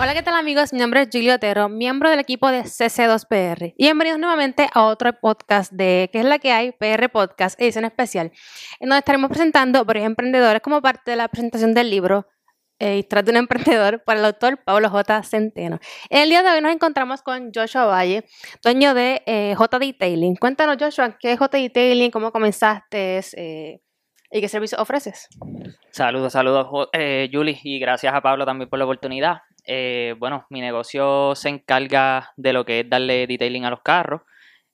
Hola, ¿qué tal amigos? Mi nombre es Julio Otero, miembro del equipo de CC2PR. Y bienvenidos nuevamente a otro podcast de ¿Qué es la que hay? PR Podcast, edición especial, en donde estaremos presentando varios emprendedores como parte de la presentación del libro eh, de un emprendedor por el autor Pablo J. Centeno. En el día de hoy nos encontramos con Joshua Valle, dueño de eh, J Detailing. Cuéntanos, Joshua, ¿qué es J Detailing? ¿Cómo comenzaste? Eh, ¿Y qué servicio ofreces? Saludos, saludos, eh, Julie, y gracias a Pablo también por la oportunidad. Eh, bueno, mi negocio se encarga de lo que es darle detailing a los carros,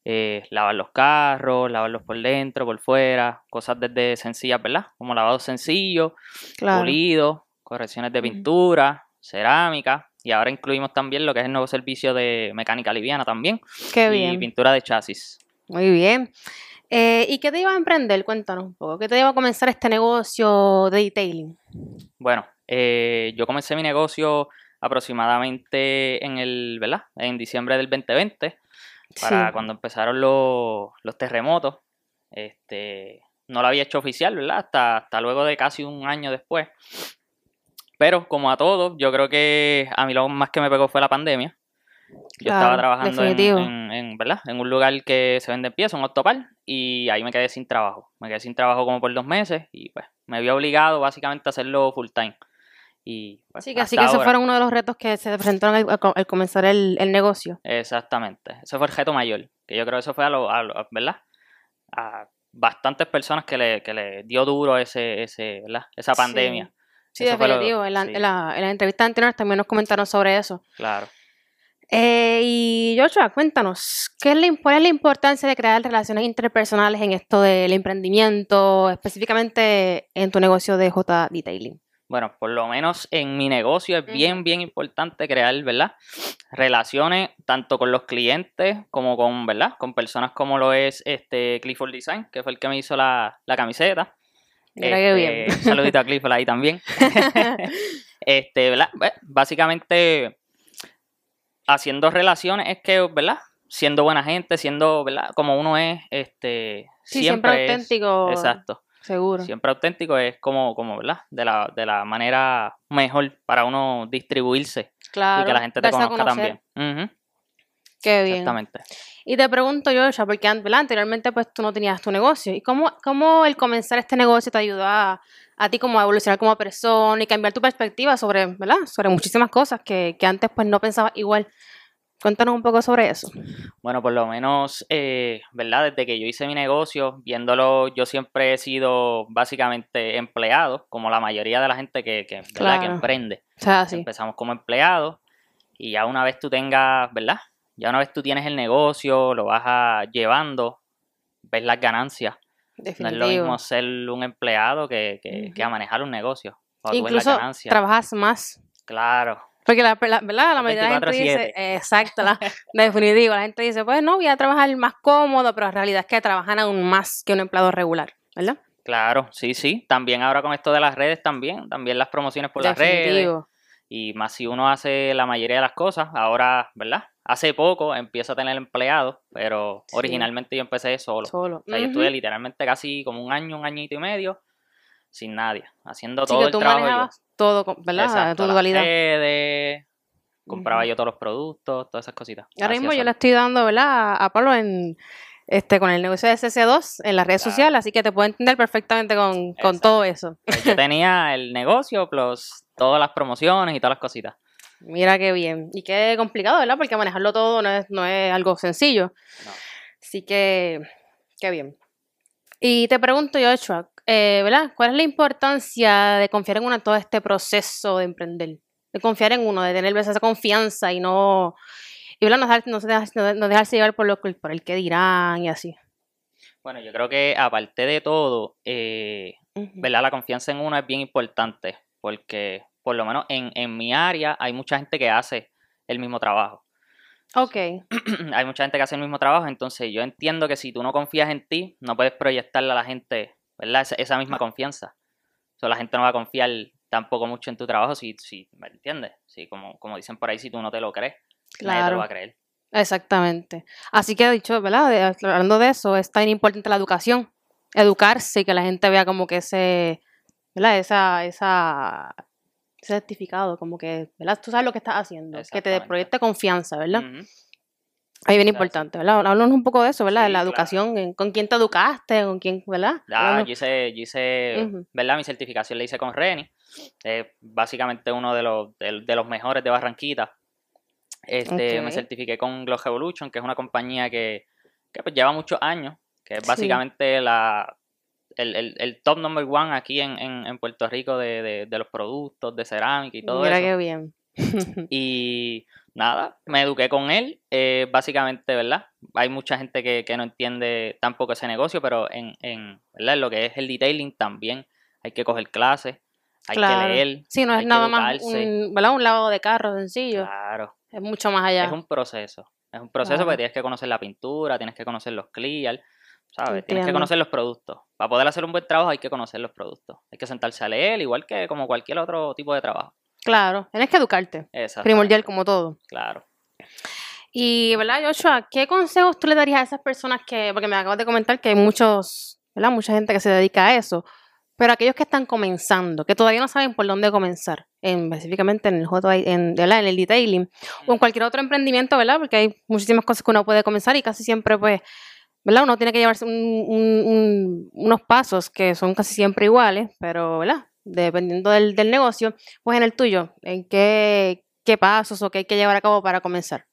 eh, lavar los carros, lavarlos por dentro, por fuera, cosas desde sencillas, ¿verdad? Como lavado sencillo, pulido, correcciones de pintura, cerámica, y ahora incluimos también lo que es el nuevo servicio de mecánica liviana también, Qué y bien. pintura de chasis. Muy bien. Eh, ¿Y qué te iba a emprender? Cuéntanos un poco. ¿Qué te iba a comenzar este negocio de detailing? Bueno, eh, yo comencé mi negocio aproximadamente en el, ¿verdad? En diciembre del 2020, para Sí. cuando empezaron los, los terremotos. Este, no lo había hecho oficial, ¿verdad? Hasta, hasta luego de casi un año después. Pero como a todos, yo creo que a mí lo más que me pegó fue la pandemia. Yo estaba Claro, trabajando en, en- en, ¿verdad? en un lugar que se vende piezas, un octopal, y ahí me quedé sin trabajo. Me quedé sin trabajo como por dos meses y pues me vi obligado básicamente a hacerlo full time. Y, pues, Sí, que así que esos ahora. fueron uno de los retos que se presentaron al, al co- al comenzar el, el negocio. Exactamente. Ese fue el reto mayor. Que yo creo que eso fue a lo, a lo- ¿verdad? A bastantes personas que le, que le dio duro ese, ese, ¿verdad? Esa Sí. pandemia. Sí, Eso fue lo- definitivo. En, la, sí. en, la, en la entrevista anterior también nos comentaron sobre eso. Claro. Eh, y Joshua, cuéntanos, ¿qué es la, ¿cuál es la importancia de crear relaciones interpersonales en esto del emprendimiento, específicamente en tu negocio de J Detailing? Bueno, por lo menos en mi negocio es bien, bien importante crear, ¿verdad? Relaciones tanto con los clientes como con, ¿verdad? Con personas como lo es este Clifford Design, que fue el que me hizo la, la camiseta. Mira qué bien. Este, Saludito a Clifford ahí también. este, ¿verdad? Básicamente, haciendo relaciones es que, ¿verdad? Siendo buena gente, siendo, ¿verdad? Como uno es, este, Sí, siempre, siempre, es- auténtico. exacto. Seguro. Siempre auténtico es como, como, ¿verdad? De la, de la manera mejor para uno distribuirse Claro. y que la gente te conozca también. Ujú, Qué bien. Exactamente. Y te pregunto, Joshua, porque ¿verdad? anteriormente pues tú no tenías tu negocio. ¿Y cómo, cómo el comenzar este negocio te ayudó a, a ti como a evolucionar como persona y cambiar tu perspectiva sobre, ¿verdad? Sobre muchísimas cosas que, que antes pues no pensabas igual. Cuéntanos un poco sobre eso. Bueno, por lo menos, eh, ¿verdad? Desde que yo hice mi negocio, viéndolo, yo siempre he sido básicamente empleado, como la mayoría de la gente que, que, que emprende. O sea, sí. Empezamos como empleados y ya una vez tú tengas, ¿verdad? Ya una vez tú tienes el negocio, lo vas a- llevando, ves las ganancias. No es lo Definitivo. mismo ser un empleado que, que, que a manejar un negocio. Incluso trabajas más. Claro, Porque la, la- ¿verdad? la mayoría de la gente dice, 24/7. exacto, la, definitivo, la gente dice, pues no, voy a trabajar más cómodo, pero la realidad es que trabajan aún más que un empleado regular, ¿verdad? claro, sí, sí. También ahora con esto de las redes también, también las promociones por las redes. Y más si uno hace la mayoría de las cosas, ahora, ¿verdad? Hace poco empiezo a tener empleados, pero Sí. originalmente yo empecé solo. Solo. O sea, yo estuve literalmente casi como un año, un añito y medio, sin nadie, haciendo todo que el tú trabajo manejabas todo, ¿verdad? Exacto, tu las totalidad. redes, compraba yo todos los productos, todas esas cositas. Ahora mismo yo le estoy dando, ¿verdad? A, Pablo en este con el negocio de CC2 en las redes Claro. sociales, así que te puedo entender perfectamente con, con todo eso. Pues yo tenía el negocio plus todas las promociones y todas las cositas. Mira qué bien. Y qué complicado, ¿verdad? Porque manejarlo todo no es, no es algo sencillo. No. Así que, qué bien. Y te pregunto, Joshua, eh, ¿verdad? ¿Cuál es la importancia de confiar en uno en todo este proceso de emprender? De confiar en uno, de tener esa confianza y no, y ¿verdad? no, no no- no dejarse llevar por, lo, que- por el que dirán y así. Bueno, yo creo que aparte de todo, eh. ¿verdad? La confianza en uno es bien importante porque por lo menos en, en mi área hay mucha gente que hace el mismo trabajo. Ok, hay mucha gente que hace el mismo trabajo, entonces yo entiendo que si tú no confías en ti, no puedes proyectarle a la gente, ¿verdad? Esa, esa misma confianza. O sea, la gente no va a confiar tampoco mucho en tu trabajo si, si ¿me entiendes? Si, como, como dicen por ahí, si tú no te lo crees, nadie te lo va a creer. Exactamente. Así que, dicho, ¿verdad? De- hablando de eso, es tan importante la educación. Educarse y que la gente vea como que ese, ¿verdad? Esa, esa, certificado, como que, ¿verdad? Tú sabes lo que estás haciendo, que te proyecte confianza, ¿verdad? Ujú. Ahí bien importante, ¿verdad? Háblanos un poco de eso, ¿verdad? de la claro. educación, con quién te educaste, con quién, ¿verdad? Háblanos- yo hice, yo hice. ¿verdad? Mi certificación la hice con Reni. Es básicamente uno de los, de, de los mejores de Barranquita. Este, Me certifiqué con Glow Evolution, que es una compañía que, que, pues, lleva muchos años, que es Sí. básicamente la, el, el- el top number one aquí en, en, en Puerto Rico de, de- de los productos, de cerámica y todo Mira eso. qué bien. Y nada, me eduqué con él. eh, básicamente, ¿verdad? Hay mucha gente que, que no entiende tampoco ese negocio, pero en, en, ¿verdad? en lo que es el detailing también hay que coger clases, hay Claro. que leer. Sí, no es nada más un, ¿verdad? un lavado de carro sencillo, Claro, es mucho más allá. es un proceso. Es un proceso Claro. porque tienes que conocer la pintura, tienes que conocer los clear, ¿sabes? Tienes que conocer los productos. Para poder hacer un buen trabajo hay que conocer los productos. Hay que sentarse a leer, igual que como cualquier otro tipo de trabajo. Claro, tienes que educarte, primordial como todo. Claro. Y, ¿verdad, Joshua? ¿Qué consejos tú le darías a esas personas que, porque me acabas de comentar que hay muchos, ¿verdad? Mucha gente que se dedica a eso, pero aquellos que están comenzando, que todavía no saben por dónde comenzar, en, específicamente en el, en, ¿verdad? en el detailing o en cualquier otro emprendimiento, ¿verdad? Porque hay muchísimas cosas que uno puede comenzar y casi siempre, pues, ¿verdad? Uno tiene que llevarse un- un- un- unos pasos que son casi siempre iguales, pero, ¿verdad? Dependiendo del, del negocio, pues en el tuyo, ¿en qué, qué pasos o qué hay que llevar a cabo para comenzar?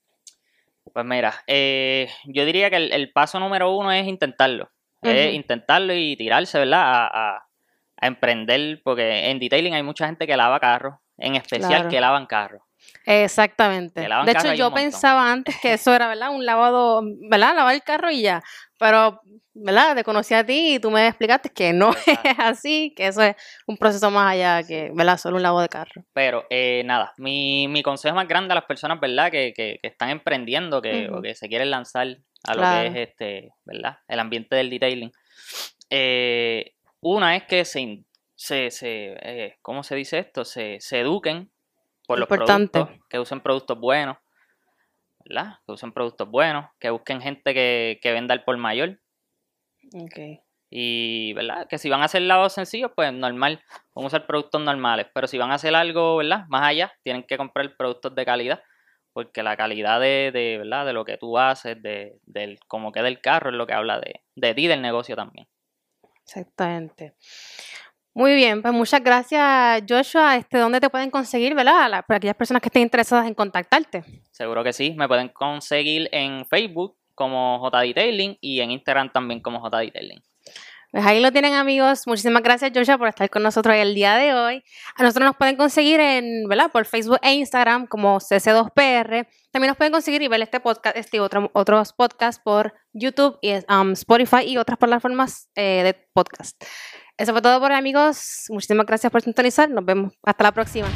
Pues mira, eh, yo diría que el, el paso número uno es intentarlo. Es intentarlo y tirarse, ¿verdad? A, a- a emprender, porque en detailing hay mucha gente que lava carros, en especial Claro. que lavan carros. Exactamente. De hecho, yo pensaba antes que eso era, ¿verdad? Un lavado, ¿verdad? Lavar el carro y ya. Pero, ¿verdad? Te conocí a ti y tú me explicaste que no Exacto. es así, que eso es un proceso más allá que, ¿verdad? Solo un lavado de carro. Pero eh, nada, mi, mi consejo más grande a las personas, ¿verdad? Que, que, que están emprendiendo que, o que se quieren lanzar a lo Claro. que es este, ¿verdad? El ambiente del detailing. Eh, una es que se, se, se eh, ¿cómo se dice esto? Se, se eduquen por los Importante. productos, que usen productos buenos, ¿verdad? Que usen productos buenos, que busquen gente que, que venda al por mayor. Ok. Y, ¿verdad? Que si van a hacer lavados sencillos, pues normal, van a usar productos normales. Pero si van a hacer algo, ¿verdad? Más allá, tienen que comprar productos de calidad. Porque la calidad de, de ¿verdad? De lo que tú haces, de, del cómo queda el carro, es lo que habla de, de ti, del negocio también. Exactamente. Muy bien, pues muchas gracias, Joshua. Este, ¿Dónde te pueden conseguir, verdad? Para aquellas personas que estén interesadas en contactarte. Seguro que sí. Me pueden conseguir en Facebook como J Detailing y en Instagram también como J Detailing. Pues ahí lo tienen amigos. Muchísimas gracias Joshua por estar con nosotros el día de hoy. A nosotros nos pueden conseguir en, ¿verdad? Por Facebook e Instagram como CC2PR. También nos pueden conseguir y ver este podcast, este otro- otros podcasts por YouTube y um, Spotify y otras plataformas eh, de podcast. Eso fue todo por amigos. Muchísimas gracias por sintonizar. Nos vemos. Hasta la próxima.